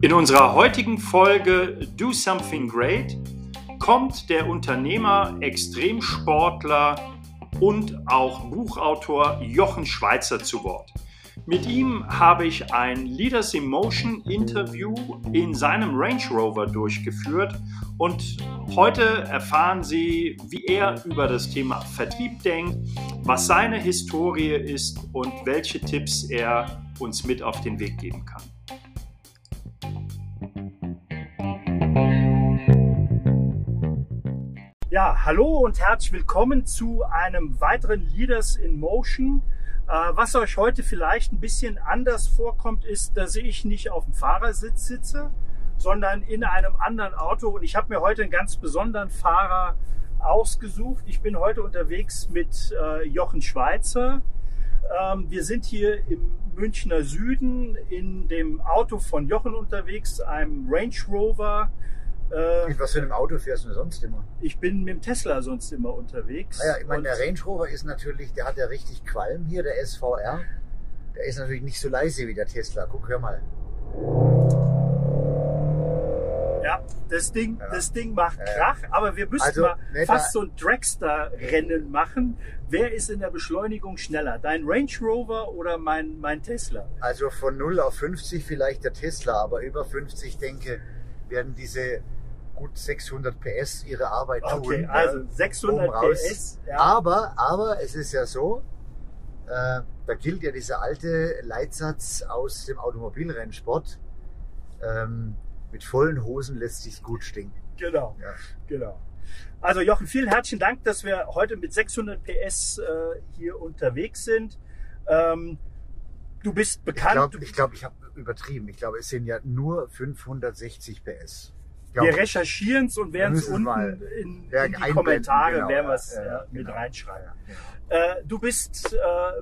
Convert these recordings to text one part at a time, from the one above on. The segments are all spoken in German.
In unserer heutigen Folge Do Something Great kommt der Unternehmer, Extremsportler und auch Buchautor Jochen Schweizer zu Wort. Mit ihm habe ich ein Leaders in Motion Interview in seinem Range Rover durchgeführt und heute erfahren Sie, wie er über das Thema Vertrieb denkt, was seine Historie ist und welche Tipps er uns mit auf den Weg geben kann. Ja, hallo und herzlich willkommen zu einem weiteren Leaders in Motion. Äh, was euch heute vielleicht ein bisschen anders vorkommt, ist, dass ich nicht auf dem Fahrersitz sitze, sondern in einem anderen Auto. Und ich habe mir heute einen ganz besonderen Fahrer ausgesucht. Ich bin heute unterwegs mit äh, Jochen Schweizer. Ähm, wir sind hier im Münchner Süden in dem Auto von Jochen unterwegs, einem Range Rover äh, mit was für einem Auto fährst du sonst immer? Ich bin mit dem Tesla sonst immer unterwegs. Naja, ich meine, der Range Rover ist natürlich, der hat ja richtig Qualm hier, der SVR. Der ist natürlich nicht so leise wie der Tesla. Guck, hör mal. Ja, das Ding, ja. das Ding macht Krach, aber wir müssen also, mal fast so ein Dragster-Rennen machen. Wer ist in der Beschleunigung schneller? Dein Range Rover oder mein, mein Tesla? Also von 0 auf 50 vielleicht der Tesla, aber über 50 denke, werden diese gut 600 PS ihre Arbeit tun. Okay, also 600 um PS. Ja. Aber, aber es ist ja so, äh, da gilt ja dieser alte Leitsatz aus dem Automobilrennsport. Ähm, mit vollen Hosen lässt sich gut stinken. Genau, ja. genau. Also Jochen, vielen herzlichen Dank, dass wir heute mit 600 PS äh, hier unterwegs sind. Ähm, du bist bekannt. Ich glaube, ich, glaub, ich habe übertrieben. Ich glaube, es sind ja nur 560 PS. Wir recherchieren es und werden es unten in, in, die Kommentare genau, werden es ja, äh, mit genau. reinschreiben. Ja. Äh, du bist äh,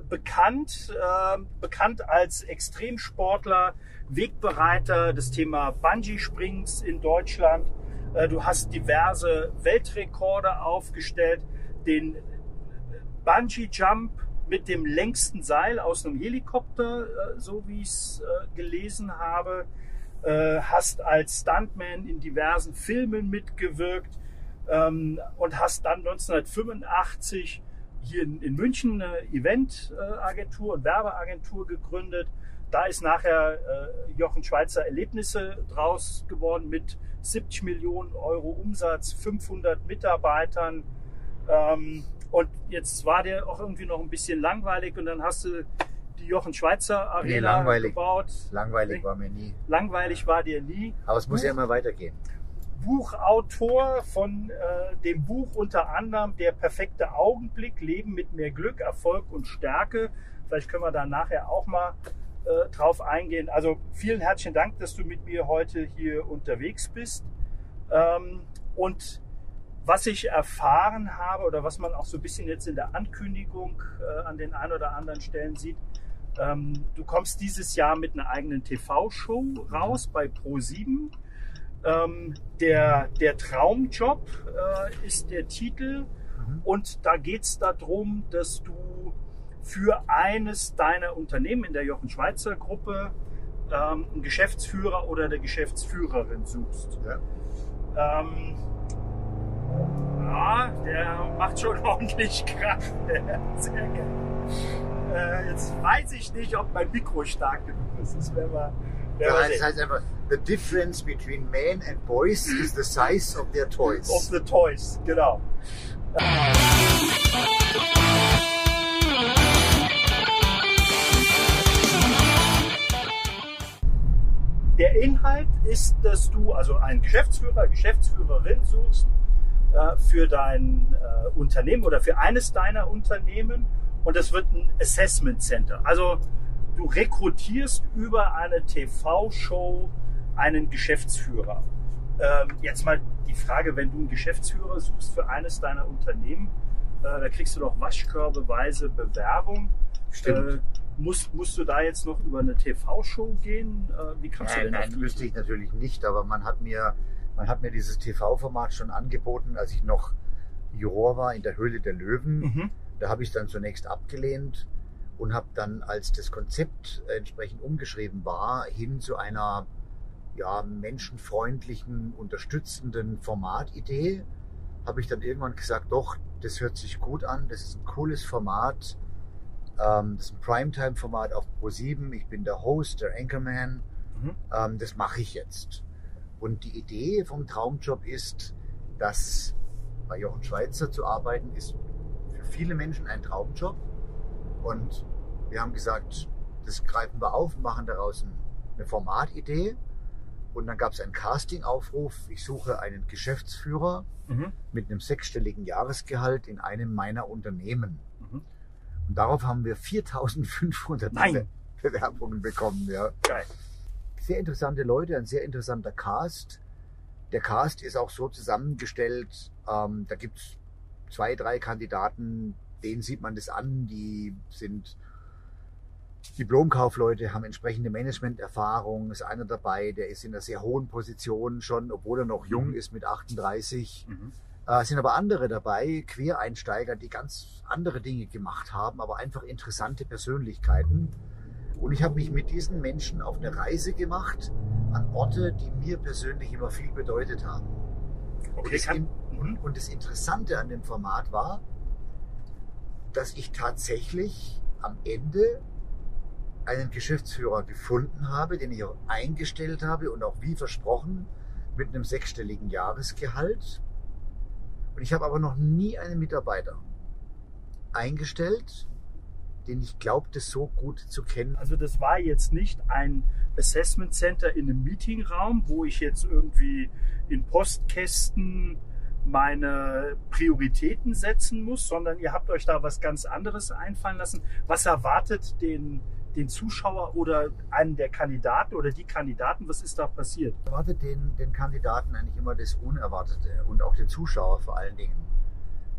bekannt, äh, bekannt als Extremsportler, Wegbereiter des Thema Bungee-Springs in Deutschland. Äh, du hast diverse Weltrekorde aufgestellt, den Bungee-Jump mit dem längsten Seil aus einem Helikopter, äh, so wie ich es gelesen habe äh, hast als Stuntman in diversen Filmen mitgewirkt ähm, und hast dann 1985 hier in, in München eine Eventagentur und Werbeagentur gegründet. Da ist nachher äh, Jochen Schweizer Erlebnisse draus geworden mit 70 Millionen Euro Umsatz, 500 Mitarbeitern. Ähm, und jetzt war der auch irgendwie noch ein bisschen langweilig und dann hast du die Jochen Schweizer Arena nee, langweilig. gebaut. Langweilig war mir nie. Langweilig war dir nie. Aber es muss Buch, ja immer weitergehen. Buchautor von äh, dem Buch unter anderem Der perfekte Augenblick, Leben mit mehr Glück, Erfolg und Stärke. Vielleicht können wir da nachher auch mal äh, drauf eingehen. Also vielen herzlichen Dank, dass du mit mir heute hier unterwegs bist. Ähm, und was ich erfahren habe oder was man auch so ein bisschen jetzt in der Ankündigung äh, an den ein oder anderen Stellen sieht, ähm, du kommst dieses Jahr mit einer eigenen TV-Show raus bei Pro7. Ähm, der, der Traumjob äh, ist der Titel. Mhm. Und da geht es darum, dass du für eines deiner Unternehmen in der Jochen Schweizer Gruppe ähm, einen Geschäftsführer oder eine Geschäftsführerin suchst. Ja. Ähm, ja, der macht schon ordentlich Krach. Sehr geil. Äh, jetzt weiß ich nicht, ob mein Mikro stark genug ist. Das wäre mal. Wär ja, das heißt einfach, the difference between men and boys is the size of their toys. Of the toys, genau. Der Inhalt ist, dass du also einen Geschäftsführer, Geschäftsführerin suchst äh, für dein äh, Unternehmen oder für eines deiner Unternehmen und das wird ein Assessment Center. Also du rekrutierst über eine TV-Show einen Geschäftsführer. Ähm, jetzt mal die Frage, wenn du einen Geschäftsführer suchst für eines deiner Unternehmen, äh, da kriegst du doch waschkörbeweise Bewerbung. Stimmt. Äh, musst, musst du da jetzt noch über eine TV-Show gehen? Äh, wie kannst nein, du denn Nein, wüsste ich natürlich nicht, aber man hat mir, man hat mir dieses TV-Format schon angeboten, als ich noch Juror war in der Höhle der Löwen. Mhm da habe ich dann zunächst abgelehnt und habe dann, als das Konzept entsprechend umgeschrieben war, hin zu einer ja, menschenfreundlichen, unterstützenden Formatidee, habe ich dann irgendwann gesagt, doch, das hört sich gut an, das ist ein cooles Format, ähm, das ist ein Primetime-Format auf Pro7, ich bin der Host, der Anchorman, mhm. ähm, das mache ich jetzt. Und die Idee vom Traumjob ist, dass bei Jochen Schweizer zu arbeiten, ist viele Menschen ein Traumjob. Und wir haben gesagt, das greifen wir auf, machen daraus eine Formatidee. Und dann gab es einen Casting-Aufruf. Ich suche einen Geschäftsführer mhm. mit einem sechsstelligen Jahresgehalt in einem meiner Unternehmen. Mhm. Und darauf haben wir 4500 Nein. Bewerbungen bekommen. Ja. Geil. Sehr interessante Leute, ein sehr interessanter Cast. Der Cast ist auch so zusammengestellt, ähm, da gibt es zwei, drei Kandidaten, denen sieht man das an, die sind Diplomkaufleute, haben entsprechende Managementerfahrung. Ist einer dabei, der ist in einer sehr hohen Position schon, obwohl er noch jung mhm. ist mit 38. Mhm. Äh, sind aber andere dabei, Quereinsteiger, die ganz andere Dinge gemacht haben, aber einfach interessante Persönlichkeiten. Und ich habe mich mit diesen Menschen auf eine Reise gemacht an Orte, die mir persönlich immer viel bedeutet haben. Okay, und, das, kann, mhm. und das Interessante an dem Format war, dass ich tatsächlich am Ende einen Geschäftsführer gefunden habe, den ich auch eingestellt habe und auch wie versprochen mit einem sechsstelligen Jahresgehalt. Und ich habe aber noch nie einen Mitarbeiter eingestellt, den ich glaubte so gut zu kennen. Also das war jetzt nicht ein Assessment Center in einem Meetingraum, wo ich jetzt irgendwie in Postkästen meine Prioritäten setzen muss, sondern ihr habt euch da was ganz anderes einfallen lassen. Was erwartet den, den Zuschauer oder einen der Kandidaten oder die Kandidaten? Was ist da passiert? Erwartet den, den Kandidaten eigentlich immer das Unerwartete und auch den Zuschauer vor allen Dingen.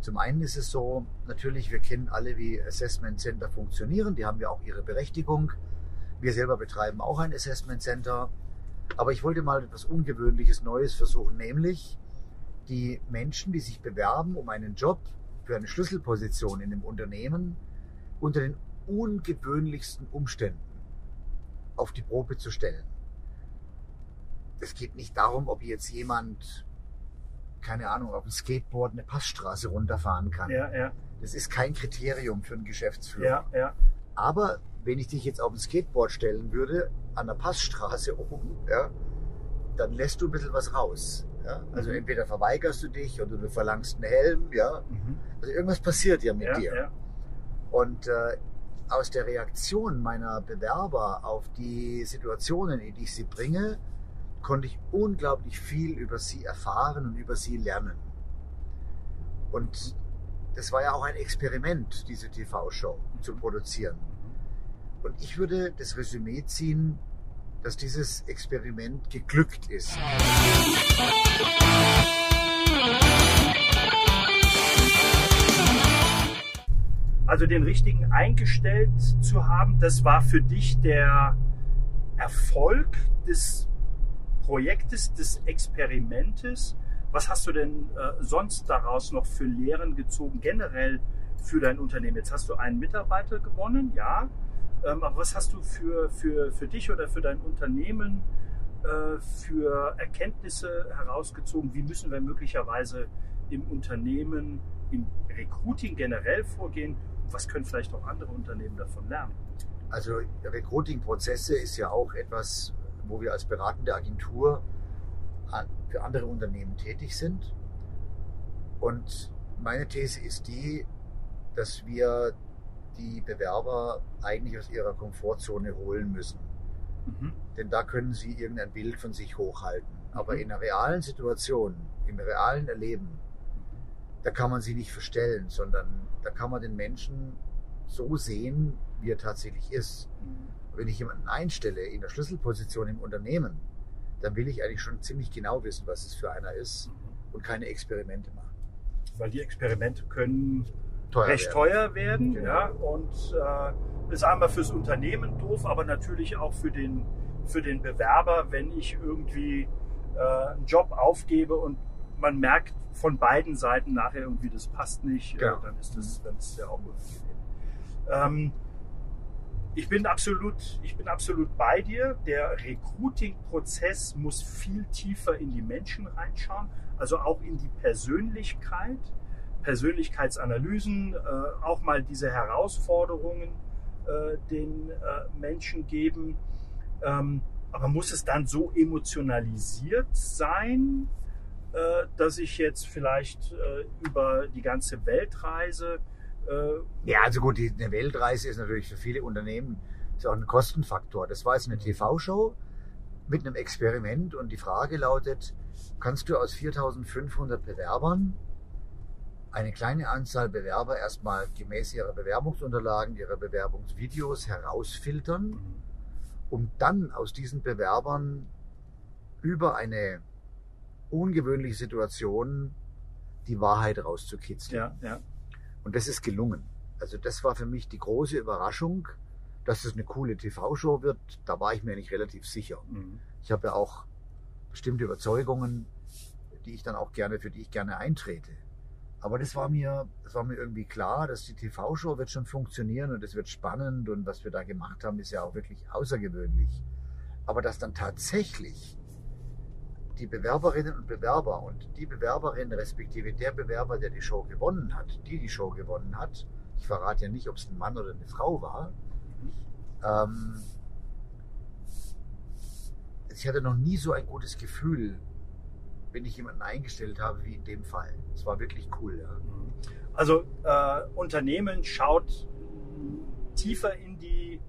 Zum einen ist es so, natürlich, wir kennen alle, wie Assessment Center funktionieren. Die haben ja auch ihre Berechtigung. Wir selber betreiben auch ein Assessment Center. Aber ich wollte mal etwas Ungewöhnliches, Neues versuchen, nämlich die Menschen, die sich bewerben um einen Job für eine Schlüsselposition in dem Unternehmen, unter den ungewöhnlichsten Umständen auf die Probe zu stellen. Es geht nicht darum, ob jetzt jemand keine Ahnung, auf dem Skateboard eine Passstraße runterfahren kann. Ja, ja. Das ist kein Kriterium für einen Geschäftsführer. Ja, ja. Aber wenn ich dich jetzt auf ein Skateboard stellen würde, an der Passstraße oben, ja, dann lässt du ein bisschen was raus. Ja? Also mhm. entweder verweigerst du dich oder du verlangst einen Helm, ja. Mhm. Also irgendwas passiert ja mit ja, dir. Ja. Und äh, aus der Reaktion meiner Bewerber auf die Situationen, in die ich sie bringe, konnte ich unglaublich viel über sie erfahren und über sie lernen. Und das war ja auch ein Experiment, diese TV-Show zu produzieren. Und ich würde das Resümee ziehen, dass dieses Experiment geglückt ist. Also den richtigen eingestellt zu haben, das war für dich der Erfolg des Projektes, des Experimentes. Was hast du denn äh, sonst daraus noch für Lehren gezogen, generell für dein Unternehmen? Jetzt hast du einen Mitarbeiter gewonnen, ja. Ähm, aber was hast du für, für, für dich oder für dein Unternehmen äh, für Erkenntnisse herausgezogen? Wie müssen wir möglicherweise im Unternehmen, im Recruiting generell vorgehen? Und was können vielleicht auch andere Unternehmen davon lernen? Also Recruiting-Prozesse ist ja auch etwas, wo wir als beratende Agentur für andere Unternehmen tätig sind. Und meine These ist die, dass wir die Bewerber eigentlich aus ihrer Komfortzone holen müssen. Mhm. Denn da können sie irgendein Bild von sich hochhalten. Mhm. Aber in einer realen Situation, im realen Erleben, da kann man sie nicht verstellen, sondern da kann man den Menschen so sehen, wie er tatsächlich ist. Mhm wenn ich jemanden einstelle in der Schlüsselposition im Unternehmen, dann will ich eigentlich schon ziemlich genau wissen, was es für einer ist mhm. und keine Experimente machen. Weil die Experimente können teuer recht werden. teuer werden. Genau. Ja, und äh, ist einmal fürs Unternehmen doof, aber natürlich auch für den, für den Bewerber, wenn ich irgendwie äh, einen Job aufgebe und man merkt von beiden Seiten nachher irgendwie, das passt nicht, genau. dann ist das, dann ist ja auch unangenehm. Ähm, ich bin absolut, ich bin absolut bei dir. Der Recruiting-Prozess muss viel tiefer in die Menschen reinschauen, also auch in die Persönlichkeit, Persönlichkeitsanalysen, äh, auch mal diese Herausforderungen äh, den äh, Menschen geben. Ähm, aber muss es dann so emotionalisiert sein, dass ich jetzt vielleicht über die ganze Weltreise ja, also gut, eine Weltreise ist natürlich für viele Unternehmen ist auch ein Kostenfaktor. Das war jetzt eine TV-Show mit einem Experiment und die Frage lautet, kannst du aus 4500 Bewerbern eine kleine Anzahl Bewerber erstmal gemäß ihrer Bewerbungsunterlagen, ihrer Bewerbungsvideos herausfiltern, um dann aus diesen Bewerbern über eine ungewöhnliche Situation die Wahrheit rauszukitzeln. Ja, ja. Und das ist gelungen. Also das war für mich die große Überraschung, dass es eine coole TV-Show wird. Da war ich mir eigentlich relativ sicher. Mhm. Ich habe ja auch bestimmte Überzeugungen, die ich dann auch gerne, für die ich gerne eintrete. Aber das war mir, das war mir irgendwie klar, dass die TV-Show wird schon funktionieren und es wird spannend und was wir da gemacht haben, ist ja auch wirklich außergewöhnlich. Aber dass dann tatsächlich die Bewerberinnen und Bewerber und die Bewerberin respektive der Bewerber, der die Show gewonnen hat, die die Show gewonnen hat, ich verrate ja nicht, ob es ein Mann oder eine Frau war, ähm, ich hatte noch nie so ein gutes Gefühl, wenn ich jemanden eingestellt habe, wie in dem Fall. Es war wirklich cool. Ja. Also äh, Unternehmen schaut tiefer in die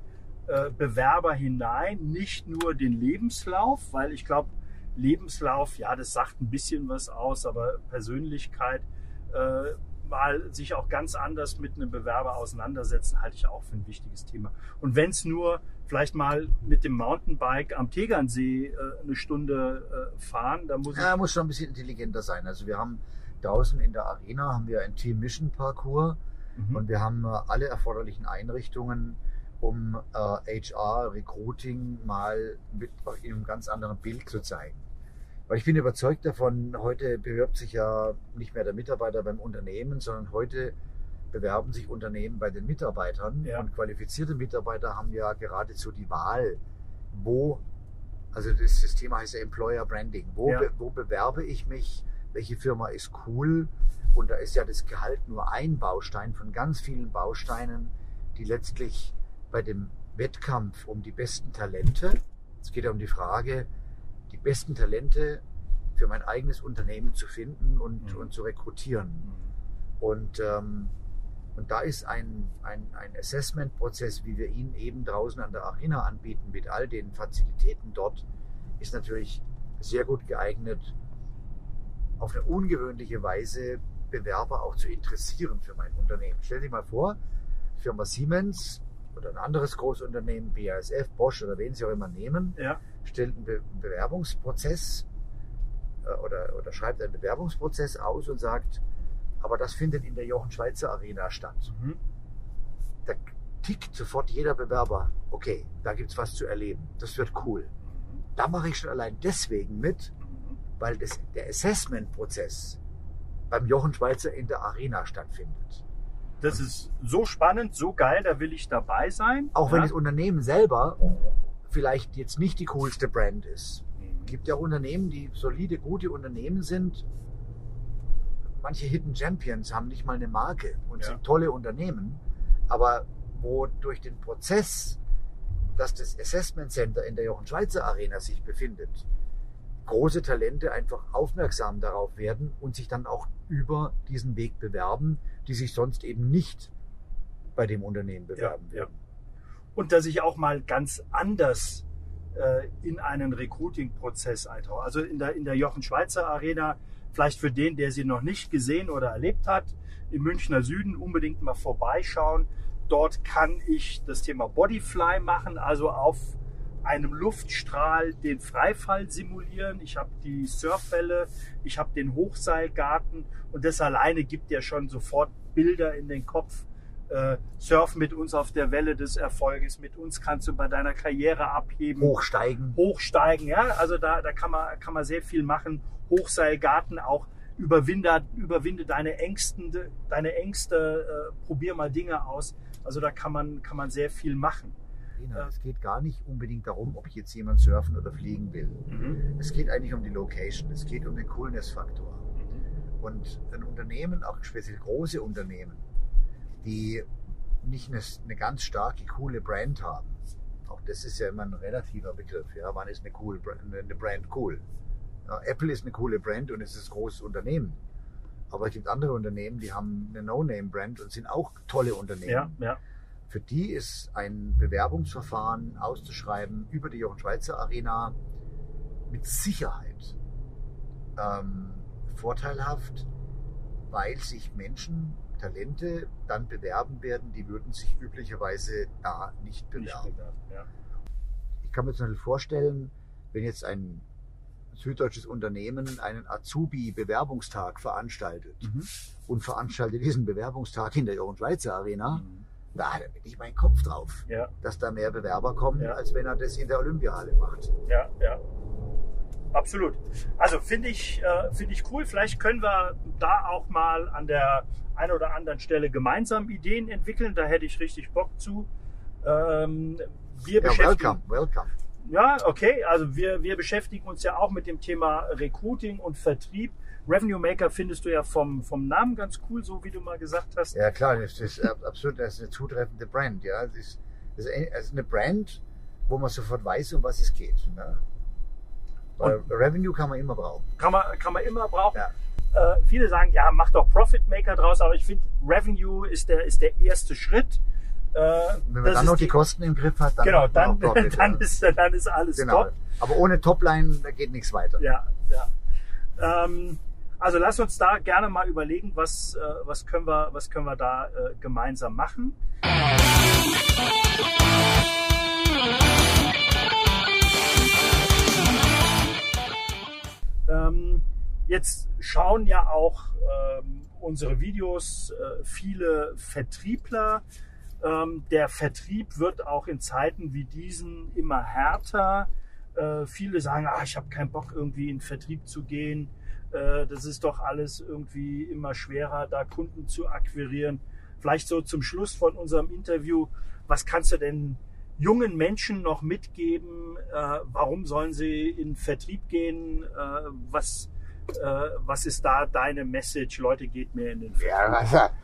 äh, Bewerber hinein, nicht nur den Lebenslauf, weil ich glaube, Lebenslauf, ja, das sagt ein bisschen was aus, aber Persönlichkeit, äh, mal sich auch ganz anders mit einem Bewerber auseinandersetzen, halte ich auch für ein wichtiges Thema. Und wenn es nur vielleicht mal mit dem Mountainbike am Tegernsee äh, eine Stunde äh, fahren, da muss ja, muss schon ein bisschen intelligenter sein. Also wir haben draußen in der Arena haben wir ein Team Mission Parcours mhm. und wir haben äh, alle erforderlichen Einrichtungen um äh, HR, Recruiting mal mit in einem ganz anderen Bild zu zeigen. Weil ich bin überzeugt davon, heute bewirbt sich ja nicht mehr der Mitarbeiter beim Unternehmen, sondern heute bewerben sich Unternehmen bei den Mitarbeitern. Ja. Und qualifizierte Mitarbeiter haben ja geradezu die Wahl, wo, also das, das Thema heißt ja Employer Branding, wo, ja. wo bewerbe ich mich, welche Firma ist cool. Und da ist ja das Gehalt nur ein Baustein von ganz vielen Bausteinen, die letztlich bei dem Wettkampf um die besten Talente, es geht ja um die Frage, die besten Talente für mein eigenes Unternehmen zu finden und, mhm. und zu rekrutieren. Mhm. Und, ähm, und da ist ein, ein, ein Assessment-Prozess, wie wir ihn eben draußen an der Arena anbieten, mit all den Fazilitäten dort, ist natürlich sehr gut geeignet, auf eine ungewöhnliche Weise Bewerber auch zu interessieren für mein Unternehmen. Stell dir mal vor, Firma Siemens oder ein anderes Großunternehmen, BASF, Bosch oder wen sie auch immer nehmen, ja. Stellt einen, Be Bewerbungsprozess äh, oder, oder schreibt einen Bewerbungsprozess aus und sagt, aber das findet in der Jochen Schweizer Arena statt. Mhm. Da tickt sofort jeder Bewerber, okay, da gibt es was zu erleben, das wird cool. Mhm. Da mache ich schon allein deswegen mit, mhm. weil das, der Assessment-Prozess beim Jochen Schweizer in der Arena stattfindet. Das ist so spannend, so geil, da will ich dabei sein. Auch ja. wenn das Unternehmen selber vielleicht jetzt nicht die coolste Brand ist. Es gibt ja Unternehmen, die solide, gute Unternehmen sind. Manche Hidden Champions haben nicht mal eine Marke und ja. sind tolle Unternehmen, aber wo durch den Prozess, dass das Assessment Center in der Jochen Schweizer Arena sich befindet, große Talente einfach aufmerksam darauf werden und sich dann auch über diesen Weg bewerben, die sich sonst eben nicht bei dem Unternehmen bewerben ja, würden. Ja. Und dass ich auch mal ganz anders äh, in einen Recruiting-Prozess eintauche. Also in der, in der Jochen Schweizer Arena, vielleicht für den, der sie noch nicht gesehen oder erlebt hat, im Münchner Süden unbedingt mal vorbeischauen. Dort kann ich das Thema Bodyfly machen, also auf einem Luftstrahl den Freifall simulieren. Ich habe die Surfwelle, ich habe den Hochseilgarten und das alleine gibt ja schon sofort Bilder in den Kopf. Äh, surf mit uns auf der Welle des Erfolges, mit uns kannst du bei deiner Karriere abheben. Hochsteigen. Hochsteigen, ja. Also da, da kann, man, kann man sehr viel machen. Hochseilgarten auch. Überwinde, überwinde deine Ängste, deine Ängste, äh, probier mal Dinge aus. Also da kann man, kann man sehr viel machen. Arena, es geht gar nicht unbedingt darum, ob jetzt jemand surfen oder fliegen will. Mhm. Es geht eigentlich um die Location, es geht um den Coolness-Faktor. Mhm. Und ein Unternehmen, auch speziell große Unternehmen, die nicht eine, eine, ganz starke, coole Brand haben. Auch das ist ja immer ein relativer Begriff. Ja, wann ist eine, cool, eine Brand cool? Ja, Apple ist eine coole Brand und es ist ein großes Unternehmen. Aber es gibt andere Unternehmen, die haben eine No-Name-Brand und sind auch tolle Unternehmen. Ja, ja. Für die ist ein Bewerbungsverfahren auszuschreiben über die Jochen Schweizer Arena mit Sicherheit ähm, vorteilhaft, weil sich Menschen, Talente dann bewerben werden, die würden sich üblicherweise da nicht bewerben. Nicht bewerben ja. Ich kann mir zum Beispiel vorstellen, wenn jetzt ein süddeutsches Unternehmen einen Azubi-Bewerbungstag veranstaltet mhm. und veranstaltet diesen Bewerbungstag in der Jochen Schweizer Arena, mhm. da hätte ich meinen Kopf drauf, ja. dass da mehr Bewerber kommen, ja. als wenn er das in der Olympiahalle macht. Ja, ja. Absolut. Also finde ich, äh, finde ich cool. Vielleicht können wir da auch mal an der einen oder anderen Stelle gemeinsam Ideen entwickeln. Da hätte ich richtig Bock zu. Ähm, wir ja, welcome, welcome. Ja, okay. Also wir, wir beschäftigen uns ja auch mit dem Thema Recruiting und Vertrieb. Revenue Maker findest du ja vom, vom Namen ganz cool, so wie du mal gesagt hast. Ja klar, das ist absolut das ist eine zutreffende Brand. Ja, das ist, das ist eine Brand, wo man sofort weiß, um was es geht. Ne? Revenue kann man immer brauchen. Kann man, kann man immer brauchen. Ja. Äh, viele sagen, ja, mach doch Profit Maker draus, aber ich finde, Revenue ist der, ist der erste Schritt. Äh, Wenn man dann noch die, die, Kosten im Griff hat, dann, genau, dann, Profit, dann, ist, dann ist alles genau. top. Aber ohne Topline geht nichts weiter. Ja, ja. Ähm, also lass uns da gerne mal überlegen, was, äh, was, können, wir, was können wir da äh, gemeinsam machen. Ähm, jetzt schauen ja auch ähm, unsere Videos äh, viele Vertriebler. Ähm, der Vertrieb wird auch in Zeiten wie diesen immer härter. Äh, viele sagen, ah, ich habe keinen Bock irgendwie in Vertrieb zu gehen. Äh, das ist doch alles irgendwie immer schwerer, da Kunden zu akquirieren. Vielleicht so zum Schluss von unserem Interview, was kannst du denn jungen Menschen noch mitgeben? Äh, warum sollen sie in Vertrieb gehen? Äh, was, äh, was ist da deine Message? Leute, geht mir in den Vertrieb. Ja, also,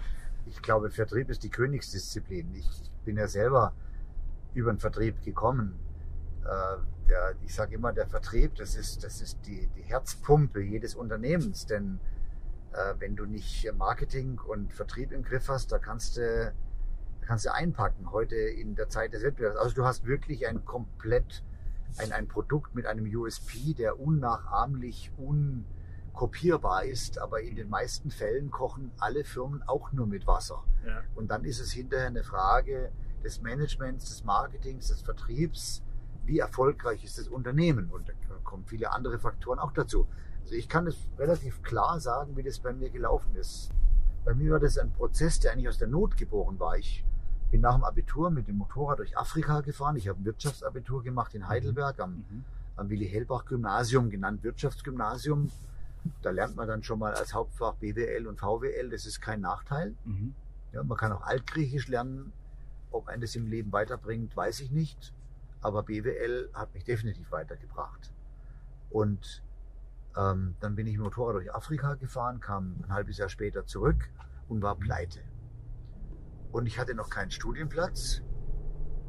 ich glaube, Vertrieb ist die Königsdisziplin. Ich bin ja selber über den Vertrieb gekommen. Äh, der, ich sage immer, der Vertrieb, das ist, das ist die, die Herzpumpe jedes Unternehmens. Denn äh, wenn du nicht Marketing und Vertrieb im Griff hast, da kannst du kannst du einpacken heute in der Zeit des Wettbewerbs. Also du hast wirklich ein komplett, ein, ein Produkt mit einem USP, der unnachahmlich, unkopierbar ist, aber in den meisten Fällen kochen alle Firmen auch nur mit Wasser. Ja. Und dann ist es hinterher eine Frage des Managements, des Marketings, des Vertriebs, wie erfolgreich ist das Unternehmen? Und da kommen viele andere Faktoren auch dazu. Also ich kann es relativ klar sagen, wie das bei mir gelaufen ist. Bei mir war das ein Prozess, der eigentlich aus der Not geboren war. Ich bin nach dem Abitur mit dem Motorrad durch Afrika gefahren. Ich habe ein Wirtschaftsabitur gemacht in Heidelberg am, mhm. am Willi-Hellbach-Gymnasium, genannt Wirtschaftsgymnasium. Da lernt man dann schon mal als Hauptfach BWL und VWL. Das ist kein Nachteil. Mhm. Ja, man kann auch Altgriechisch lernen. Ob ein das im Leben weiterbringt, weiß ich nicht. Aber BWL hat mich definitiv weitergebracht. Und ähm, dann bin ich mit dem Motorrad durch Afrika gefahren, kam ein halbes Jahr später zurück und war pleite. Und ich hatte noch keinen Studienplatz.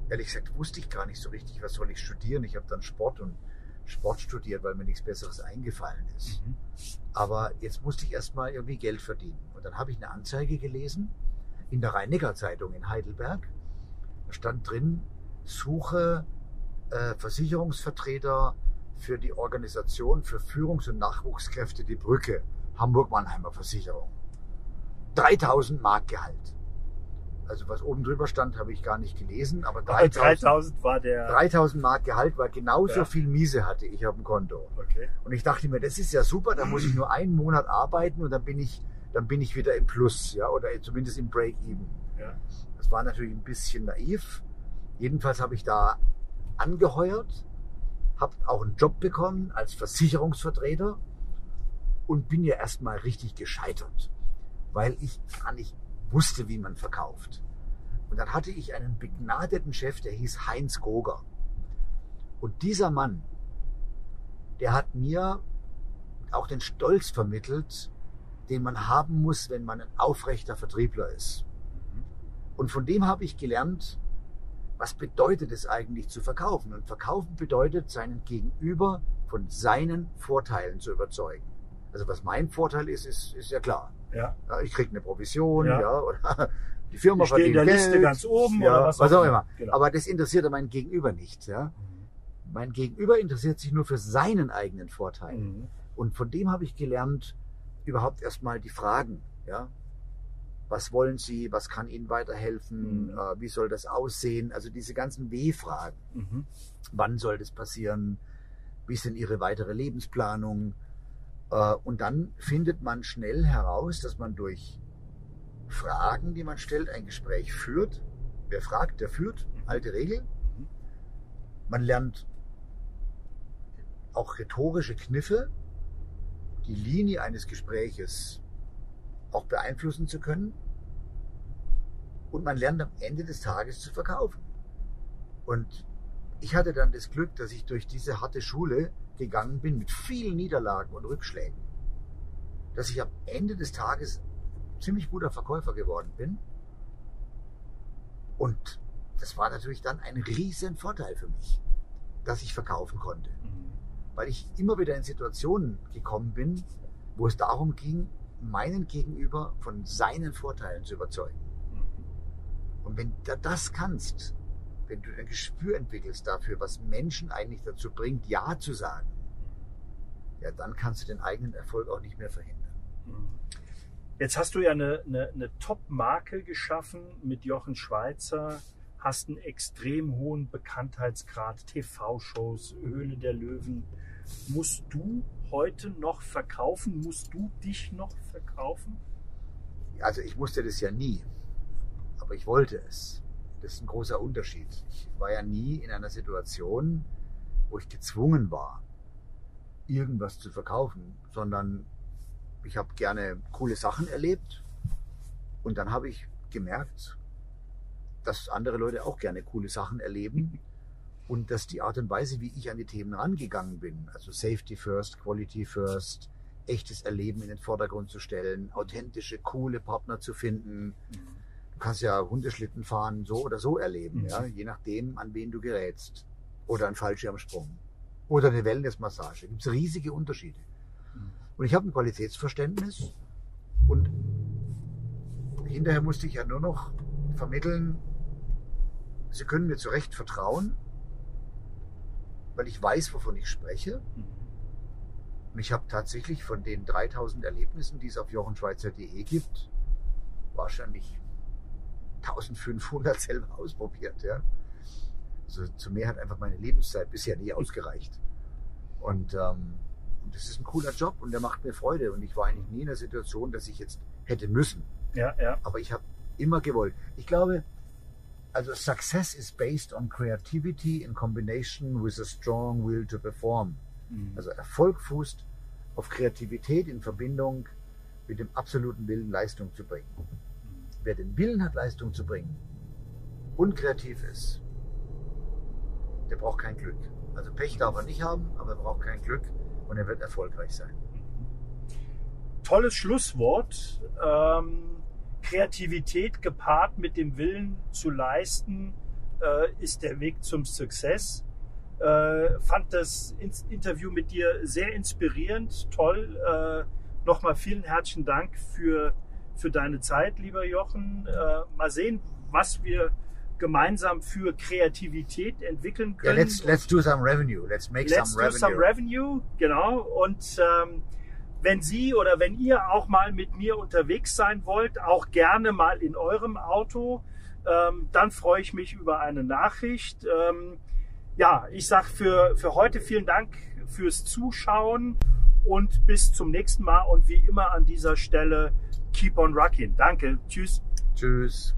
Ehrlich gesagt wusste ich gar nicht so richtig, was soll ich studieren. Ich habe dann Sport und Sport studiert, weil mir nichts Besseres eingefallen ist. Mhm. Aber jetzt musste ich erstmal irgendwie Geld verdienen. Und dann habe ich eine Anzeige gelesen in der Rhein-Neckar-Zeitung in Heidelberg. Da stand drin, suche äh, Versicherungsvertreter für die Organisation für Führungs- und Nachwuchskräfte Die Brücke, Hamburg-Mannheimer Versicherung. 3000 Mark Gehalt. Also was oben drüber stand, habe ich gar nicht gelesen, aber 3000, 3000 war der 3000 Mark Gehalt, weil genauso ja. viel Miese hatte ich auf dem Konto. Okay. Und ich dachte mir, das ist ja super, da muss ich nur einen Monat arbeiten und dann bin ich, dann bin ich wieder im Plus, ja, oder zumindest im Break-Even. Ja. Das war natürlich ein bisschen naiv. Jedenfalls habe ich da angeheuert, habe auch einen Job bekommen als Versicherungsvertreter und bin ja erstmal richtig gescheitert, weil ich gar nicht wusste, wie man verkauft. Und dann hatte ich einen begnadeten Chef, der hieß Heinz Goger. Und dieser Mann, der hat mir auch den Stolz vermittelt, den man haben muss, wenn man ein aufrechter Vertriebler ist. Und von dem habe ich gelernt, was bedeutet es eigentlich zu verkaufen? Und verkaufen bedeutet, seinen Gegenüber von seinen Vorteilen zu überzeugen. Also was mein Vorteil ist, ist, ist ja klar. Ja. ja ich kriege eine Provision, ja, ja oder die Firma ich verdient in der Geld, Liste ganz oben ja, oder was, was auch immer. Genau. Aber das interessiert mein Gegenüber nicht. Ja? Mhm. Mein Gegenüber interessiert sich nur für seinen eigenen Vorteil. Mhm. Und von dem habe ich gelernt, überhaupt erstmal die Fragen. Ja? Was wollen Sie? Was kann Ihnen weiterhelfen? Mhm. Äh, wie soll das aussehen? Also diese ganzen W-Fragen. Mhm. Wann soll das passieren? Wie ist denn Ihre weitere Lebensplanung? Äh, und dann findet man schnell heraus, dass man durch Fragen, die man stellt, ein Gespräch führt. Wer fragt, der führt. Mhm. Alte Regel. Mhm. Man lernt auch rhetorische Kniffe, die Linie eines Gespräches auch beeinflussen zu können. Und man lernt am Ende des Tages zu verkaufen. Und ich hatte dann das Glück, dass ich durch diese harte Schule gegangen bin mit vielen Niederlagen und Rückschlägen, dass ich am Ende des Tages ziemlich guter Verkäufer geworden bin. Und das war natürlich dann ein riesen Vorteil für mich, dass ich verkaufen konnte. Mhm. Weil ich immer wieder in Situationen gekommen bin, wo es darum ging, meinen Gegenüber von seinen Vorteilen zu überzeugen. Mhm. Und wenn du das kannst, wenn du ein Gespür entwickelst dafür, was Menschen eigentlich dazu bringt, Ja zu sagen, ja, dann kannst du den eigenen Erfolg auch nicht mehr verhindern. Mhm. Jetzt hast du ja eine, eine, eine Top-Marke geschaffen mit Jochen Schweizer, hast einen extrem hohen Bekanntheitsgrad, TV-Shows, Höhle der Löwen. Musst du heute noch verkaufen? Musst du dich noch verkaufen? Also ich musste das ja nie, aber ich wollte es. Das ist ein großer Unterschied. Ich war ja nie in einer Situation, wo ich gezwungen war, irgendwas zu verkaufen, sondern ich habe gerne coole Sachen erlebt und dann habe ich gemerkt, dass andere Leute auch gerne coole Sachen erleben und dass die Art und Weise, wie ich an die Themen rangegangen bin, also Safety First, Quality First, echtes Erleben in den Vordergrund zu stellen, authentische, coole Partner zu finden. Du kannst ja Hundeschlitten fahren so oder so erleben, mhm. ja, je nachdem, an wen du gerätst. Oder ein Fallschirmsprung. Oder eine Wellnessmassage. Gibt es riesige Unterschiede. Mhm. Und ich habe ein Qualitätsverständnis und hinterher musste ich ja nur noch vermitteln, Sie können mir zu Recht vertrauen, weil ich weiß, wovon ich spreche. Mhm. Und ich habe tatsächlich von den 3000 Erlebnissen, die es auf jochenschweizer.de gibt, wahrscheinlich 1500 selber ausprobiert. Ja. Also zu mehr hat einfach meine Lebenszeit bisher nie ausgereicht. Und ähm, das ist ein cooler Job und der macht mir Freude. Und ich war eigentlich nie in der Situation, dass ich jetzt hätte müssen. Ja, ja. Aber ich habe immer gewollt. Ich glaube, also Success is based on creativity in combination with a strong will to perform. Mhm. Also Erfolg fußt auf Kreativität in Verbindung mit dem absoluten Willen, Leistung zu bringen. Wer den Willen hat, Leistung zu bringen und kreativ ist, der braucht kein Glück. Also Pech darf er nicht haben, aber er braucht kein Glück und er wird erfolgreich sein. Tolles Schlusswort. Ähm, Kreativität gepaart mit dem Willen zu leisten äh, ist der Weg zum Success. Äh, fand das Interview mit dir sehr inspirierend, toll. Äh, Nochmal vielen herzlichen Dank für, für deine Zeit, lieber Jochen. Äh, mal sehen, was wir gemeinsam für Kreativität entwickeln können. Yeah, let's, let's do some revenue. Let's make let's some revenue. Let's do some revenue, genau. Und ähm, wenn Sie oder wenn ihr auch mal mit mir unterwegs sein wollt, auch gerne mal in eurem Auto, ähm, dann freue ich mich über eine Nachricht. Ähm, ja, ich sage für, für heute vielen Dank fürs Zuschauen und bis zum nächsten Mal. Und wie immer an dieser Stelle, keep on rocking. Danke. Tschüss. Tschüss.